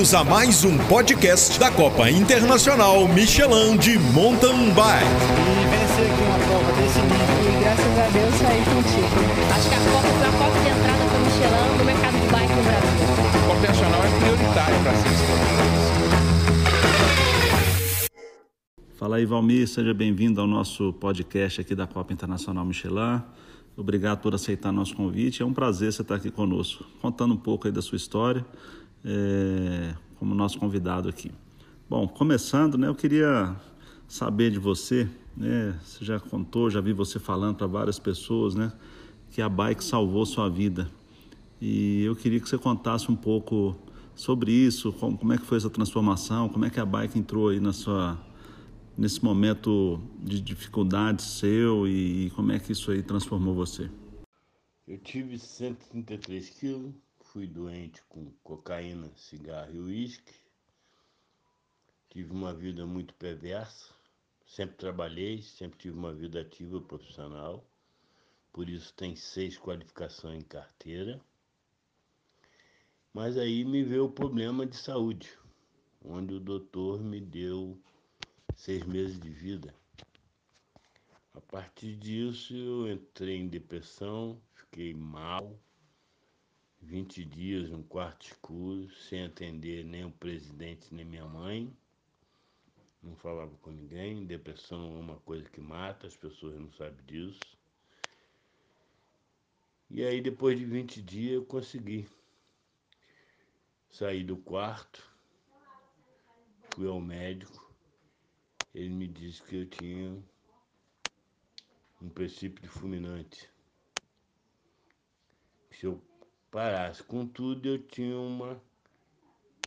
Bem-vindos a mais um podcast da Copa Internacional Michelin de Mountain Bike. E vencer aqui uma prova desse nível e graças a Deus sair com o título. Acho que a Copa foi a porta de entrada para o Michelin no mercado de bike no Brasil. A Copa Nacional é prioritária para ser Fala aí, Valmir, seja bem-vindo ao nosso podcast aqui da Copa Internacional Michelin. Obrigado por aceitar nosso convite. É um prazer você estar aqui conosco, contando um pouco aí da sua história, é, como nosso convidado aqui. Bom, começando, né, eu queria saber de você, né, você já contou, já vi você falando para várias pessoas, né, que a bike salvou sua vida. E eu queria que você contasse um pouco sobre isso, como, como é que foi essa transformação, como é que a bike entrou aí na sua nesse momento de dificuldade seu e, e como é que isso aí transformou você? Eu tive 133 quilos, fui doente com cocaína, cigarro e uísque. Tive uma vida muito perversa, sempre trabalhei, sempre tive uma vida ativa profissional, por isso tem seis qualificações em carteira. Mas aí me veio o problema de saúde, onde o doutor me deu seis meses de vida. A partir disso eu entrei em depressão, fiquei mal, 20 dias num quarto escuro, sem atender nem o presidente nem minha mãe. Não falava com ninguém. Depressão é uma coisa que mata, as pessoas não sabem disso. E aí depois de 20 dias eu consegui sair do quarto, fui ao médico, ele me disse que eu tinha um princípio de fulminante. Se eu parasse com tudo, eu tinha uma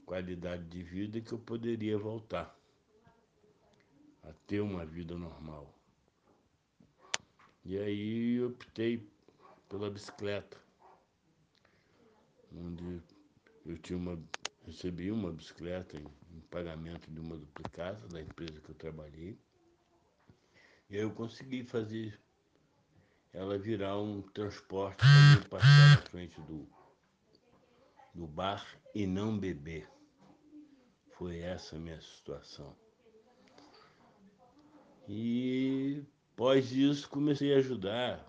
qualidade de vida que eu poderia voltar a ter uma vida normal. E aí eu optei pela bicicleta, onde eu tinha uma, recebi uma bicicleta em em pagamento de uma duplicata da empresa que eu trabalhei. E aí eu consegui fazer ela virar um transporte para eu passar na frente do, do bar e não beber. Foi essa a minha situação. E após isso comecei a ajudar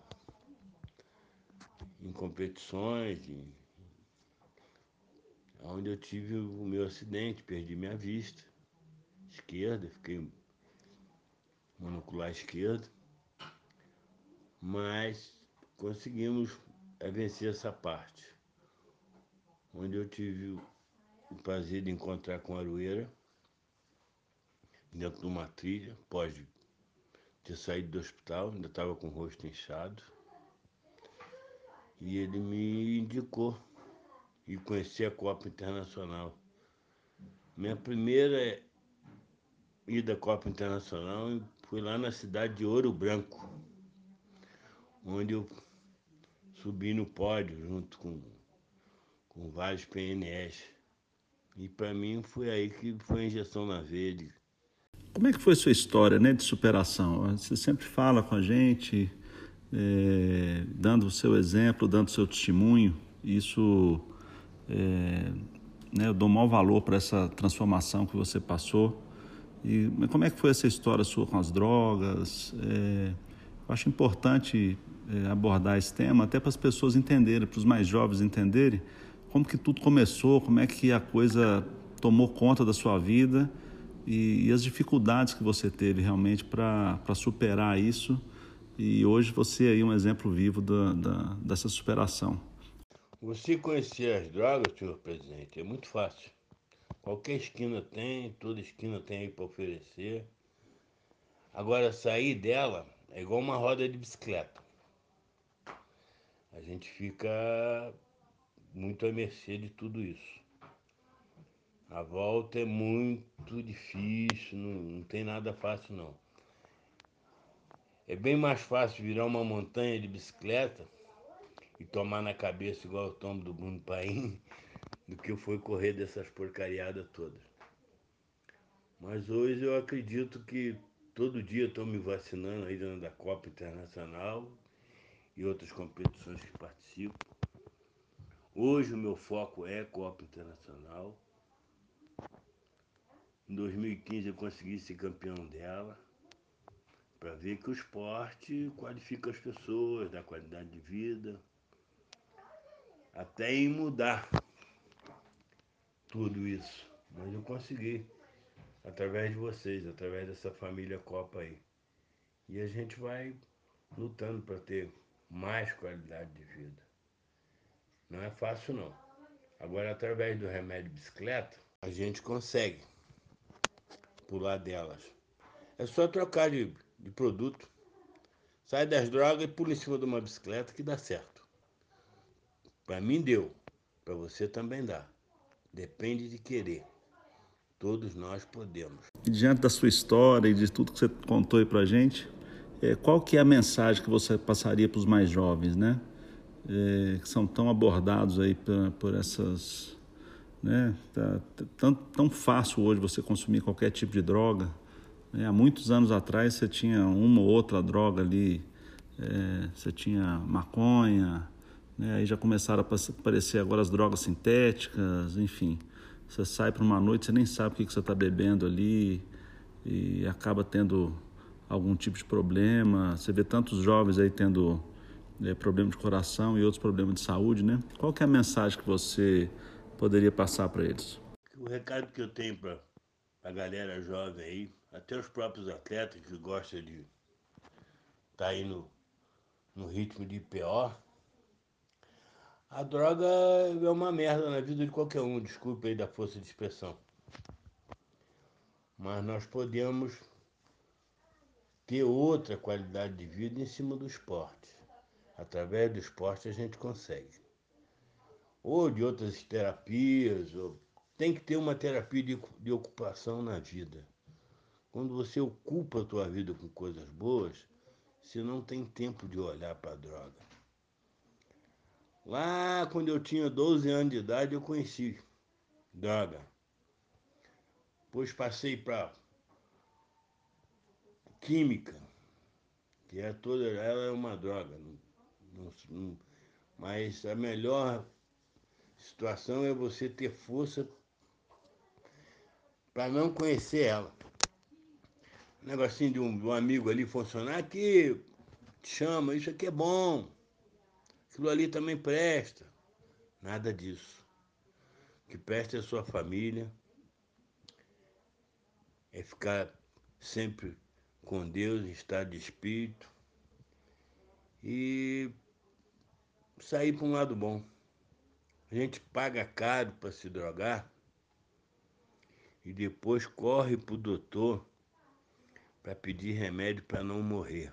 em competições, em onde eu tive o meu acidente, perdi minha vista esquerda, fiquei monocular esquerdo, mas conseguimos eh, vencer essa parte, onde eu tive o prazer de encontrar com a Aroeira, dentro de uma trilha, pode ter saído do hospital, ainda estava com o rosto inchado, e ele me indicou e conheci a Copa Internacional. Minha primeira ida à Copa Internacional foi lá na cidade de Ouro Branco, onde eu subi no pódio junto com, com vários PNS. E para mim foi aí que foi a injeção na veia. Como é que foi sua história né, de superação? Você sempre fala com a gente, é, dando o seu exemplo, dando o seu testemunho. Isso é, né, eu dou maior valor para essa transformação que você passou. E como é que foi essa história sua com as drogas? É, eu acho importante é, abordar esse tema até para as pessoas entenderem, para os mais jovens entenderem como que tudo começou, como é que a coisa tomou conta da sua vida e, e as dificuldades que você teve realmente para superar isso. E hoje você é um exemplo vivo da, da, dessa superação. Você conhecer as drogas, senhor presidente, é muito fácil. Qualquer esquina tem, toda esquina tem aí para oferecer. Agora, sair dela é igual uma roda de bicicleta. A gente fica muito à mercê de tudo isso. A volta é muito difícil, não, não tem nada fácil não. É bem mais fácil virar uma montanha de bicicleta e tomar na cabeça igual o tomo do Bruno Paim do que foi correr dessas porcariadas todas. Mas hoje eu acredito que todo dia estou me vacinando aí dentro da Copa Internacional e outras competições que participo. Hoje o meu foco é Copa Internacional. em 2015 eu consegui ser campeão dela, para ver que o esporte qualifica as pessoas, dá qualidade de vida, até em mudar tudo isso. Mas eu consegui, através de vocês, através dessa família Copa aí. E a gente vai lutando para ter mais qualidade de vida. Não é fácil não. Agora, através do remédio bicicleta, a gente consegue pular delas. É só trocar de, de produto. Sai das drogas e pula em cima de uma bicicleta que dá certo. Para mim deu, para você também dá. Depende de querer. Todos nós podemos. Diante da sua história e de tudo que você contou aí pra gente, é, qual que é a mensagem que você passaria para os mais jovens, né? É, que são tão abordados aí por, por essas né? Tá, tá tão, tão fácil hoje você consumir qualquer tipo de droga. Né? Há muitos anos atrás você tinha uma ou outra droga ali, é, você tinha maconha, né? aí já começaram a aparecer agora as drogas sintéticas, enfim. Você sai para uma noite, você nem sabe o que, que você está bebendo ali e acaba tendo algum tipo de problema. Você vê tantos jovens aí tendo é, problema de coração e outros problemas de saúde, né? Qual que é a mensagem que você poderia passar para eles? O recado que eu tenho para a galera jovem aí, até os próprios atletas que gostam de estar tá aí no, no ritmo de pior, a droga é uma merda na vida de qualquer um, desculpe aí da força de expressão. Mas nós podemos ter outra qualidade de vida em cima do esporte. Através do esporte a gente consegue ou de outras terapias. Ou... Tem que ter uma terapia de, de ocupação na vida. Quando você ocupa a tua vida com coisas boas, você não tem tempo de olhar para a droga. Lá quando eu tinha 12 anos de idade, eu conheci droga. Depois passei para química, que é toda ela é uma droga. Não, não, mas a melhor situação é você ter força para não conhecer ela. Um negocinho de um, um amigo ali funcionar que te chama, isso aqui é bom, aquilo ali também presta. Nada disso. O que presta é a sua família, é ficar sempre com Deus, em estado de espírito e sair para um lado bom. A gente paga caro para se drogar e depois corre para o doutor para pedir remédio para não morrer.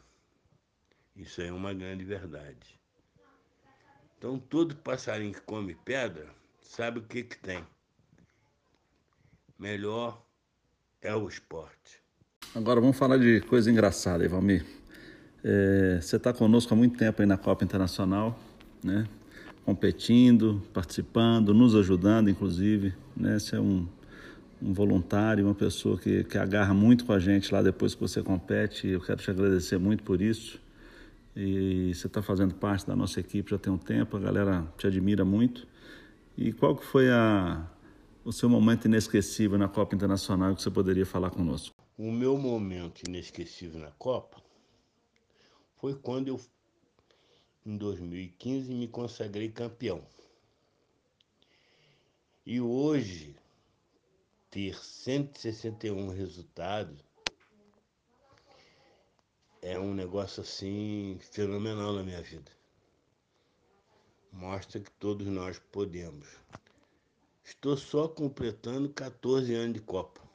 Isso é uma grande verdade. Então, todo passarinho que come pedra sabe o que, que tem. Melhor é o esporte. Agora vamos falar de coisa engraçada, Ivalmir. É, você está conosco há muito tempo aí na Copa Internacional, né? competindo, participando, nos ajudando, inclusive. Né? Você é um, um voluntário, uma pessoa que, que agarra muito com a gente lá depois que você compete. Eu quero te agradecer muito por isso. E você está fazendo parte da nossa equipe já tem um tempo, a galera te admira muito. E qual que foi a, o seu momento inesquecível na Copa Internacional que você poderia falar conosco? O meu momento inesquecível na Copa foi quando eu em 2015 me consagrei campeão. E hoje, ter 161 resultados é um negócio assim fenomenal na minha vida. Mostra que todos nós podemos. Estou só completando 14 anos de Copa.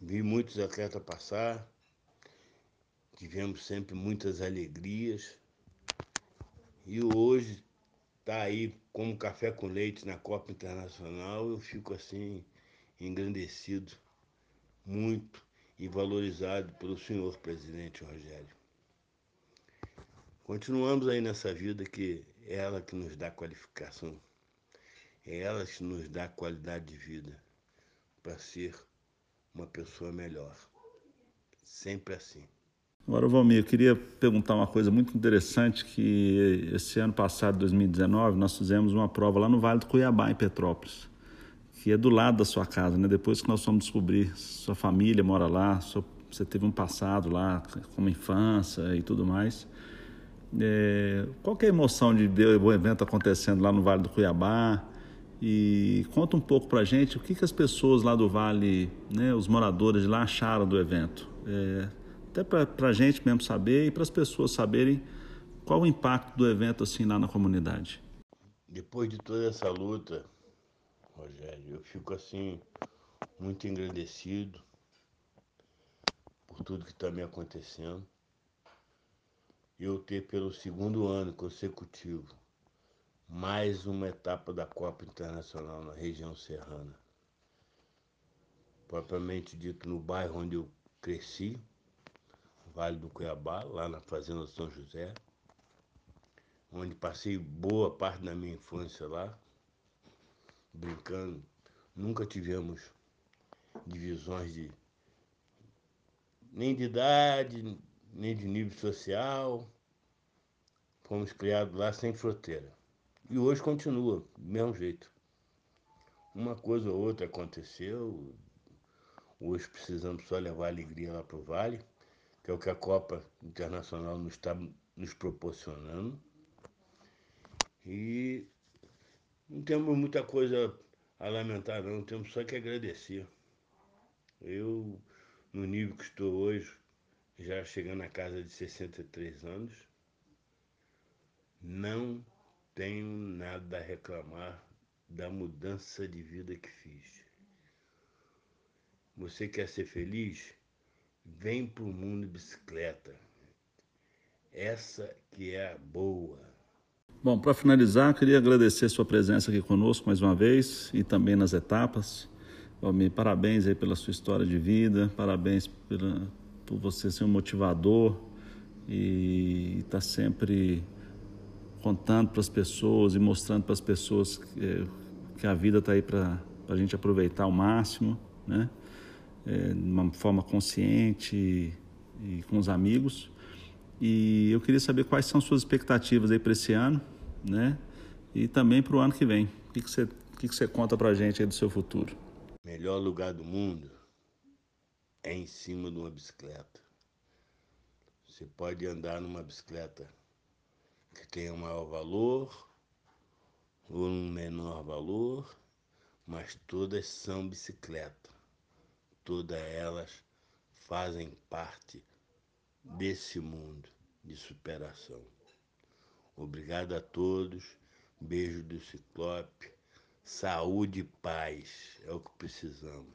Vi muitos atletas passar, tivemos sempre muitas alegrias. E hoje tá aí como café com leite na Copa Internacional, eu fico assim engrandecido muito e valorizado pelo senhor presidente Rogério. Continuamos aí nessa vida que é ela que nos dá qualificação, é ela que nos dá qualidade de vida para ser uma pessoa melhor. Sempre assim. Agora, Valmir, eu queria perguntar uma coisa muito interessante, que esse ano passado, 2019, nós fizemos uma prova lá no Vale do Cuiabá, em Petrópolis, que é do lado da sua casa, né? Depois que nós fomos descobrir, sua família mora lá, você teve um passado lá, como infância e tudo mais. É, qual é a emoção de ver o evento acontecendo lá no Vale do Cuiabá? E conta um pouco para a gente o que, que as pessoas lá do Vale, né, os moradores de lá acharam do evento. É, até para a gente mesmo saber e para as pessoas saberem qual o impacto do evento assim lá na comunidade. Depois de toda essa luta, Rogério, eu fico assim muito engrandecido por tudo que está me acontecendo. Eu ter pelo segundo ano consecutivo mais uma etapa da Copa Internacional na região serrana. Propriamente dito, no bairro onde eu cresci, Vale do Cuiabá, lá na Fazenda São José, onde passei boa parte da minha infância lá, brincando. Nunca tivemos divisões de nem de idade, nem de nível social. Fomos criados lá sem fronteira. E hoje continua, do mesmo jeito. Uma coisa ou outra aconteceu. Hoje precisamos só levar alegria lá para o Vale, que é o que a Copa Internacional nos está nos proporcionando. E não temos muita coisa a lamentar, não, temos só que agradecer. Eu, no nível que estou hoje, já chegando à casa de 63 anos, não tenho nada a reclamar da mudança de vida que fiz. Você quer ser feliz? Vem para o mundo bicicleta. Essa que é a boa. Bom, para finalizar, queria agradecer sua presença aqui conosco mais uma vez e também nas etapas. Bom, parabéns aí pela sua história de vida, parabéns pela, por você ser um motivador e estar tá sempre contando para as pessoas e mostrando para as pessoas que, é, que, a vida está aí para a gente aproveitar ao máximo, né? É, de uma forma consciente e, e, com os amigos. E eu queria saber quais são suas expectativas aí para esse ano, né? E também para o ano que vem. O que, que, você, o que, que você conta para a gente aí do seu futuro? Melhor lugar do mundo é em cima de uma bicicleta. Você pode andar numa bicicleta que tenha um maior valor ou um menor valor, mas todas são bicicleta. Todas elas fazem parte desse mundo de superação. Obrigado a todos. Beijo do Ciclope. Saúde e paz é o que precisamos.